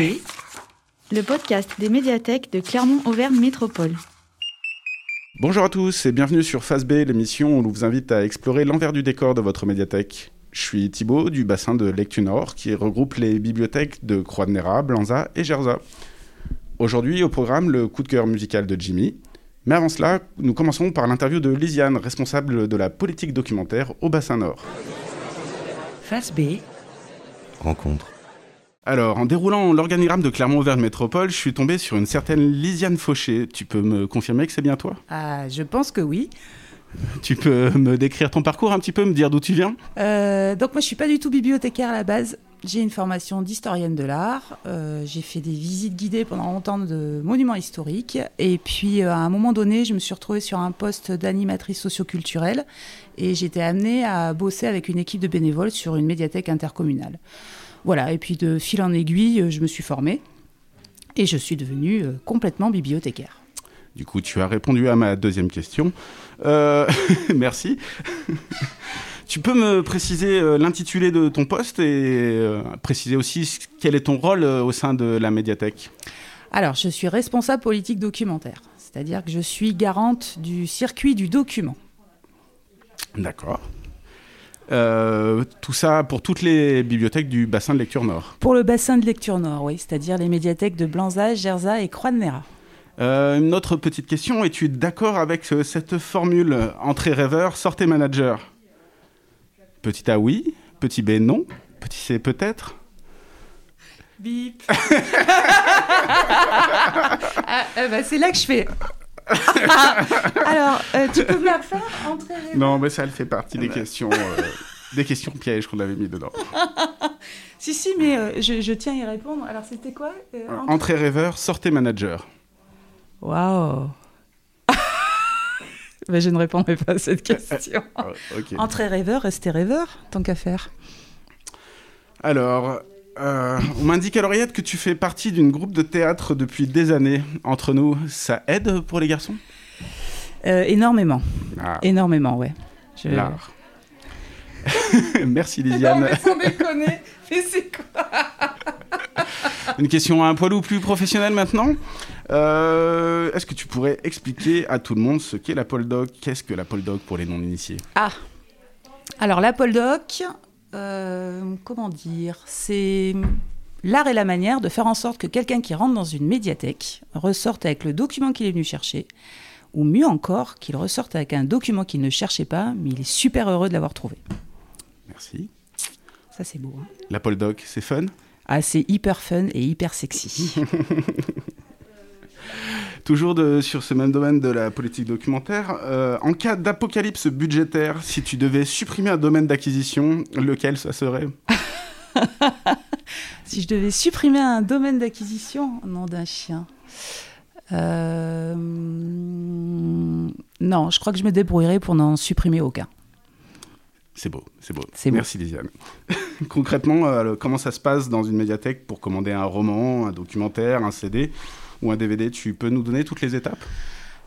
B, le podcast des médiathèques de Clermont-Auvergne Métropole. Bonjour à tous et bienvenue sur Face B, l'émission où on vous invite à explorer l'envers du décor de votre médiathèque. Je suis Thibaut du bassin de Lectu Nord qui regroupe les bibliothèques de Croix-de-Néra, Blanza et Gerza. Aujourd'hui au programme le coup de cœur musical de Jimmy. Mais avant cela, nous commençons par l'interview de Lisiane, responsable de la politique documentaire au bassin Nord. Face B. Rencontre. Alors, en déroulant l'organigramme de Clermont-Auvergne Métropole, je suis tombé sur une certaine Lisiane Fauché. Tu peux me confirmer que c'est bien toi? Ah, je pense que oui. Tu peux me décrire ton parcours un petit peu, me dire d'où tu viens? Euh, donc moi, je suis pas du tout bibliothécaire à la base. J'ai une formation d'historienne de l'art. Euh, j'ai fait des visites guidées pendant longtemps de monuments historiques. Et puis, euh, à un moment donné, je me suis retrouvée sur un poste d'animatrice socioculturelle. Et j'étais amenée à bosser avec une équipe de bénévoles sur une médiathèque intercommunale. Voilà, et puis de fil en aiguille, euh, je me suis formée. Et je suis devenue euh, complètement bibliothécaire. Du coup, tu as répondu à ma deuxième question. Euh, merci. tu peux me préciser l'intitulé de ton poste et préciser aussi quel est ton rôle au sein de la médiathèque? Alors, je suis responsable politique documentaire, c'est-à-dire que je suis garante du circuit du document. D'accord. Euh, tout ça pour toutes les bibliothèques du bassin de lecture Nord. Pour le bassin de lecture nord, oui, c'est-à-dire les médiathèques de Blanza, Gerza et Croix-de-Néra. Euh, une autre petite question, es-tu d'accord avec euh, cette formule entrée rêveur, sortez manager? Petit A oui, petit B non, petit C peut-être? Bip ah, euh, bah, C'est là que je fais. Alors, euh, tu peux me la faire entrer Non, mais ça, elle fait partie des questions, euh, des questions pièges qu'on avait mis dedans. Si, si, mais euh, je, je tiens à y répondre. Alors, c'était quoi euh, Entrée rêveur, sortez manager. Waouh Bah, Je ne répondrai pas à cette question. Ah, ok. Entrée rêveur, rester rêveur, tant qu'à faire. Alors, euh, on m'indique à l'oreillette que tu fais partie d'une groupe de théâtre depuis des années. Entre nous, ça aide pour les garçons? Euh, énormément, Ah, énormément, ouais. Je... l'art. Merci Lisiane. sans déconner, mais c'est quoi? Une question un poil ou plus professionnelle maintenant? Euh, Est-ce que tu pourrais expliquer à tout le monde ce qu'est la pole dog Qu'est-ce que la pole dog pour les non-initiés? Ah Alors, la pole doc, euh, comment dire C'est l'art et la manière de faire en sorte que quelqu'un qui rentre dans une médiathèque ressorte avec le document qu'il est venu chercher, ou mieux encore, qu'il ressorte avec un document qu'il ne cherchait pas, mais il est super heureux de l'avoir trouvé. Merci. Ça, c'est beau. hein. La pole dog, c'est fun? Ah, c'est hyper fun et hyper sexy. Toujours sur ce même domaine de la politique documentaire, euh, en cas d'apocalypse budgétaire, si tu devais supprimer un domaine d'acquisition, lequel ça serait? Si je devais supprimer un domaine d'acquisition, nom d'un chien. Euh, Non, je crois que je me débrouillerais pour n'en supprimer aucun. C'est beau, c'est beau. Merci Lisiane. Concrètement, euh, comment ça se passe dans une médiathèque pour commander un roman, un documentaire, un CD ou un DVD Tu peux nous donner toutes les étapes?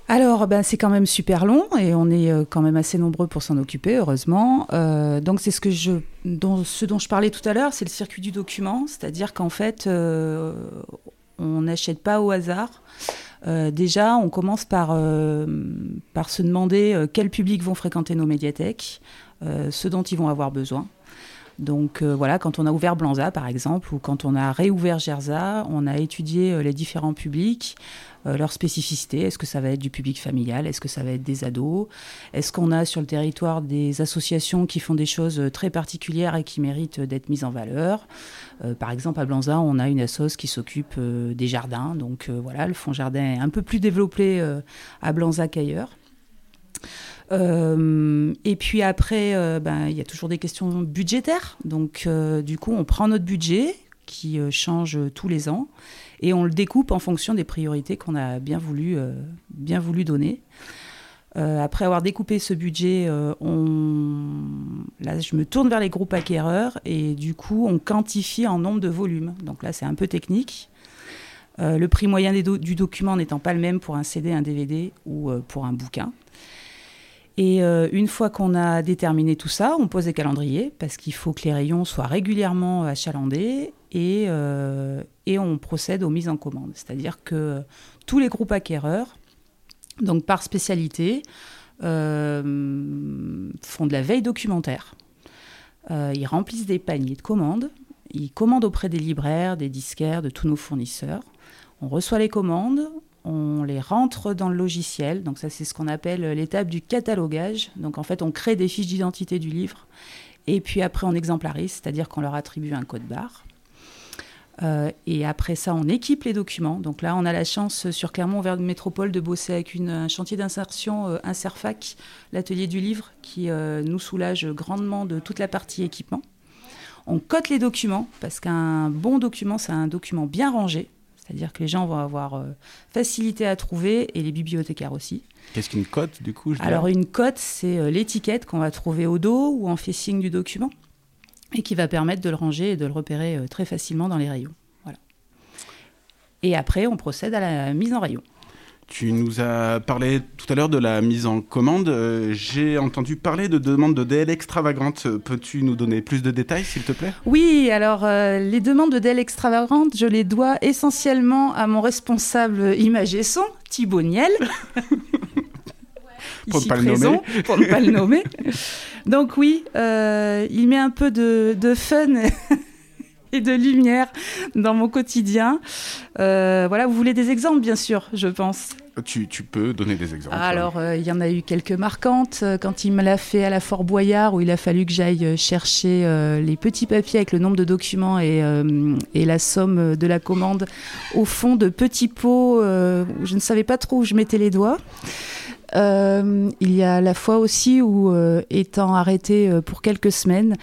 Alors, ben, c'est quand même super long et on est euh, quand même assez nombreux pour s'en occuper, heureusement. Euh, donc, c'est ce, que je, dont, ce dont je parlais tout à l'heure, c'est le circuit du document, c'est-à-dire qu'en fait, euh, on n'achète pas au hasard. Euh, déjà, on commence par, euh, par se demander euh, quel public vont fréquenter nos médiathèques, ce dont ils vont avoir besoin. Donc euh, voilà, quand on a ouvert Blanza par exemple, ou quand on a réouvert Gerza, on a étudié euh, les différents publics, euh, leurs spécificités. Est-ce que ça va être du public familial? Est-ce que ça va être des ados? Est-ce qu'on a sur le territoire des associations qui font des choses très particulières et qui méritent d'être mises en valeur? Par exemple, à Blanza, on a une assoce qui s'occupe des jardins. Donc voilà, le fonds jardin est un peu plus développé à Blanza qu'ailleurs. Euh, et puis après, euh, ben, il y a toujours des questions budgétaires. Donc, euh, du coup, on prend notre budget qui change tous les ans et on le découpe en fonction des priorités qu'on a bien voulu, bien voulu donner. Après avoir découpé ce budget, on... là, je me tourne vers les groupes acquéreurs et du coup, on quantifie en nombre de volumes. Donc là, c'est un peu technique. Le prix moyen du document n'étant pas le même pour un CD, un DVD ou pour un bouquin. Et euh, une fois qu'on a déterminé tout ça, on pose des calendriers parce qu'il faut que les rayons soient régulièrement achalandés et, et on procède aux mises en commande. C'est-à-dire que tous les groupes acquéreurs, donc par spécialité, font de la veille documentaire. ils remplissent des paniers de commandes, ils commandent auprès des libraires, des disquaires, de tous nos fournisseurs. On reçoit les commandes, on les rentre dans le logiciel. Donc ça, c'est ce qu'on appelle l'étape du catalogage. Donc en fait, on crée des fiches d'identité du livre. Et puis après, on exemplarise, c'est-à-dire qu'on leur attribue un code barre. Euh, et après ça, on équipe les documents. Donc là, on a la chance sur Clermont vers Métropole de bosser avec un chantier d'insertion euh, Inserfac, l'atelier du livre, qui euh, nous soulage grandement de toute la partie équipement. On cote les documents parce qu'un bon document, c'est un document bien rangé. C'est-à-dire que les gens vont avoir euh, facilité à trouver et les bibliothécaires aussi. Qu'est-ce qu'une cote du coup Alors une cote, c'est euh, l'étiquette qu'on va trouver au dos ou en facing du document et qui va permettre de le ranger et de le repérer euh, très facilement dans les rayons. Voilà. Et après, on procède à la mise en rayon. Tu nous as parlé tout à l'heure de la mise en commande. Euh, j'ai entendu parler de demandes de DL extravagantes. Peux-tu nous donner plus de détails, s'il te plaît? Oui, alors euh, les demandes de DL extravagantes, je les dois essentiellement à mon responsable image et son, Thibaut Niel. pour ne pas le nommer. Pour ne pas le nommer. Donc oui, euh, il met un peu de, de fun et de lumière dans mon quotidien. Euh, voilà, vous voulez des exemples, bien sûr, je pense. Tu, tu peux donner des exemples. Alors, euh, il y en a eu quelques marquantes. Euh, quand il me l'a fait à la Fort Boyard, où il a fallu que j'aille chercher les petits papiers avec le nombre de documents et, et, la somme de la commande au fond de petits pots où je ne savais pas trop où je mettais les doigts. Il y a la fois aussi où, étant arrêté pour quelques semaines,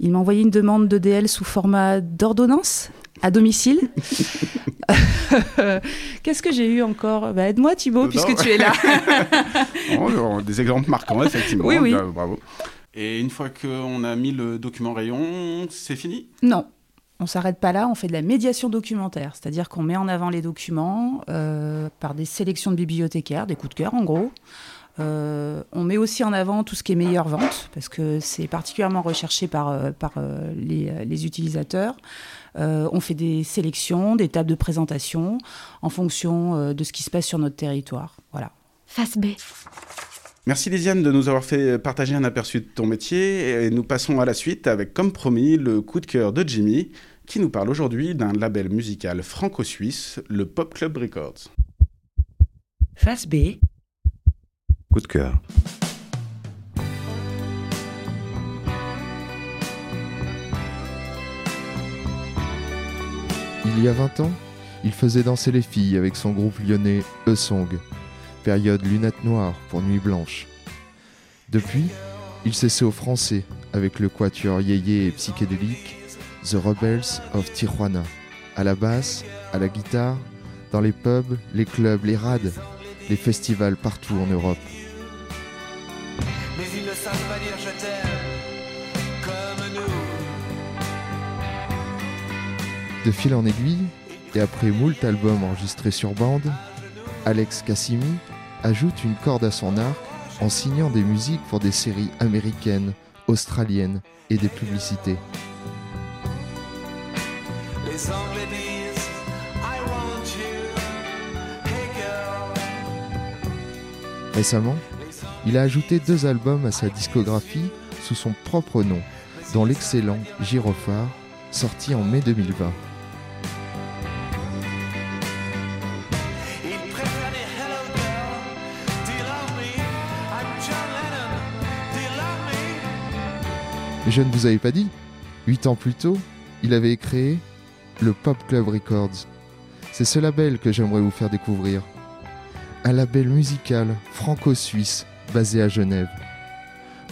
il m'a envoyé une demande de DL sous format d'ordonnance à domicile. Qu'est-ce que j'ai eu encore? Bah, Aide-moi Thibaut, puisque tu es là. Des exemples marquants, effectivement. Oui, oui. Bravo. Et une fois qu'on a mis le document rayon, c'est fini? Non. On s'arrête pas là, on fait de la médiation documentaire, c'est-à-dire qu'on met en avant les documents euh, par des sélections de bibliothécaires, des coups de cœur en gros. Euh, on met aussi en avant tout ce qui est meilleure vente, parce que c'est particulièrement recherché par, euh, par les, utilisateurs. on fait des sélections, des tables de présentation en fonction de ce qui se passe sur notre territoire. Voilà. Face B. Merci Lisiane de nous avoir fait partager un aperçu de ton métier et nous passons à la suite avec comme promis le coup de cœur de Jimmy qui nous parle aujourd'hui d'un label musical franco-suisse, le Pop Club Records. Face B coup de cœur. Il y a 20 ans, il faisait danser les filles avec son groupe lyonnais E-Song, période lunettes noires pour nuit blanche. Depuis, il s'essaie au français avec le quatuor yéyé et psychédélique The Rebels of Tijuana, à la basse, à la guitare, dans les pubs, les clubs, les rades, les festivals partout en Europe pas dire je t'aime comme nous. De fil en aiguille, et après moult albums enregistrés sur bande, Alex Cassimi ajoute une corde à son arc en signant des musiques pour des séries américaines, australiennes et des publicités. Les Anglais disent I want you, hey girl. Récemment, il a ajouté deux albums à sa discographie sous son propre nom, dont l'excellent Gyrophare, sorti en mai 2020. Je ne vous avais pas dit, huit ans plus tôt, il avait créé le Pop Club Records. C'est ce label que j'aimerais vous faire découvrir. Un label musical franco-suisse basé à Genève.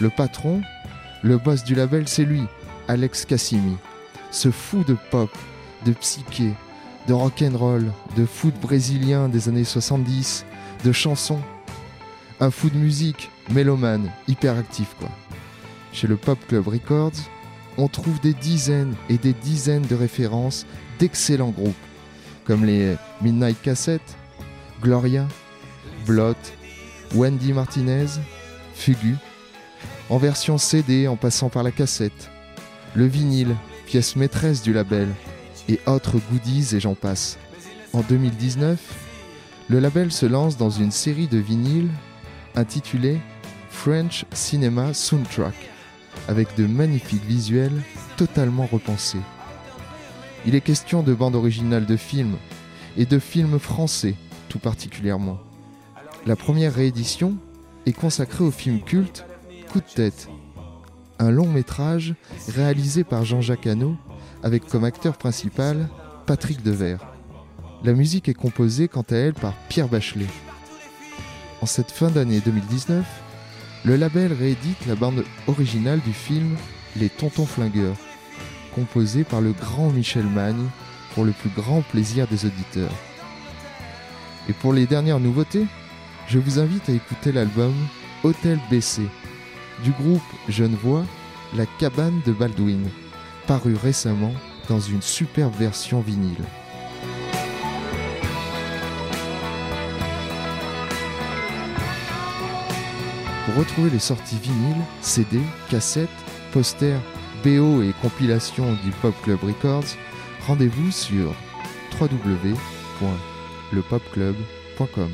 Le patron, le boss du label, c'est lui, Alex Cassimi, ce fou de pop, de psyché, de rock and roll, de foot brésilien des années 70, de chansons. Un fou de musique, mélomane, hyperactif quoi. Chez le Pop Club Records, on trouve des dizaines et des dizaines de références d'excellents groupes, comme les Midnight Cassette, Gloria, Blot, Wendy Martinez, Fugu, en version CD en passant par la cassette, le vinyle, pièce maîtresse du label, et autres goodies et j'en passe. En 2019, le label se lance dans une série de vinyles intitulée French Cinema Soundtrack, avec de magnifiques visuels totalement repensés. Il est question de bandes originales de films, et de films français tout particulièrement. La première réédition est consacrée au film culte Coup de tête, un long métrage réalisé par Jean-Jacques Hano avec comme acteur principal Patrick Devers. La musique est composée quant à elle par Pierre Bachelet. En cette fin d'année 2019, le label réédite la bande originale du film Les Tontons Flingueurs, composée par le grand Michel Magne pour le plus grand plaisir des auditeurs. Et pour les dernières nouveautés, je vous invite à écouter l'album Hôtel BC du groupe Genevois La Cabane de Baldwin, paru récemment dans une superbe version vinyle. Pour retrouver les sorties vinyles, CD, cassettes, posters, BO et compilations du Pop Club Records, rendez-vous sur www.lepopclub.com.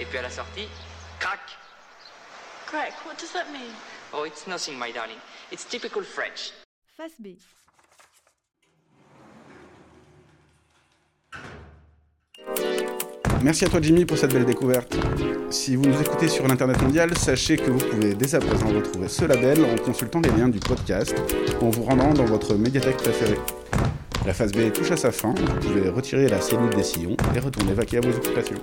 Et puis à la sortie, crac Crack, what does that mean? Oh, it's nothing, my darling. It's typical French. Face B. Merci à toi Jimmy pour cette belle découverte. Si vous nous écoutez sur l'internet mondial, sachez que vous pouvez dès à présent retrouver ce label en consultant les liens du podcast ou en vous rendant dans votre médiathèque préférée. La phase B touche à sa fin, vous pouvez retirer la cellule des sillons et retourner vaquer à vos occupations.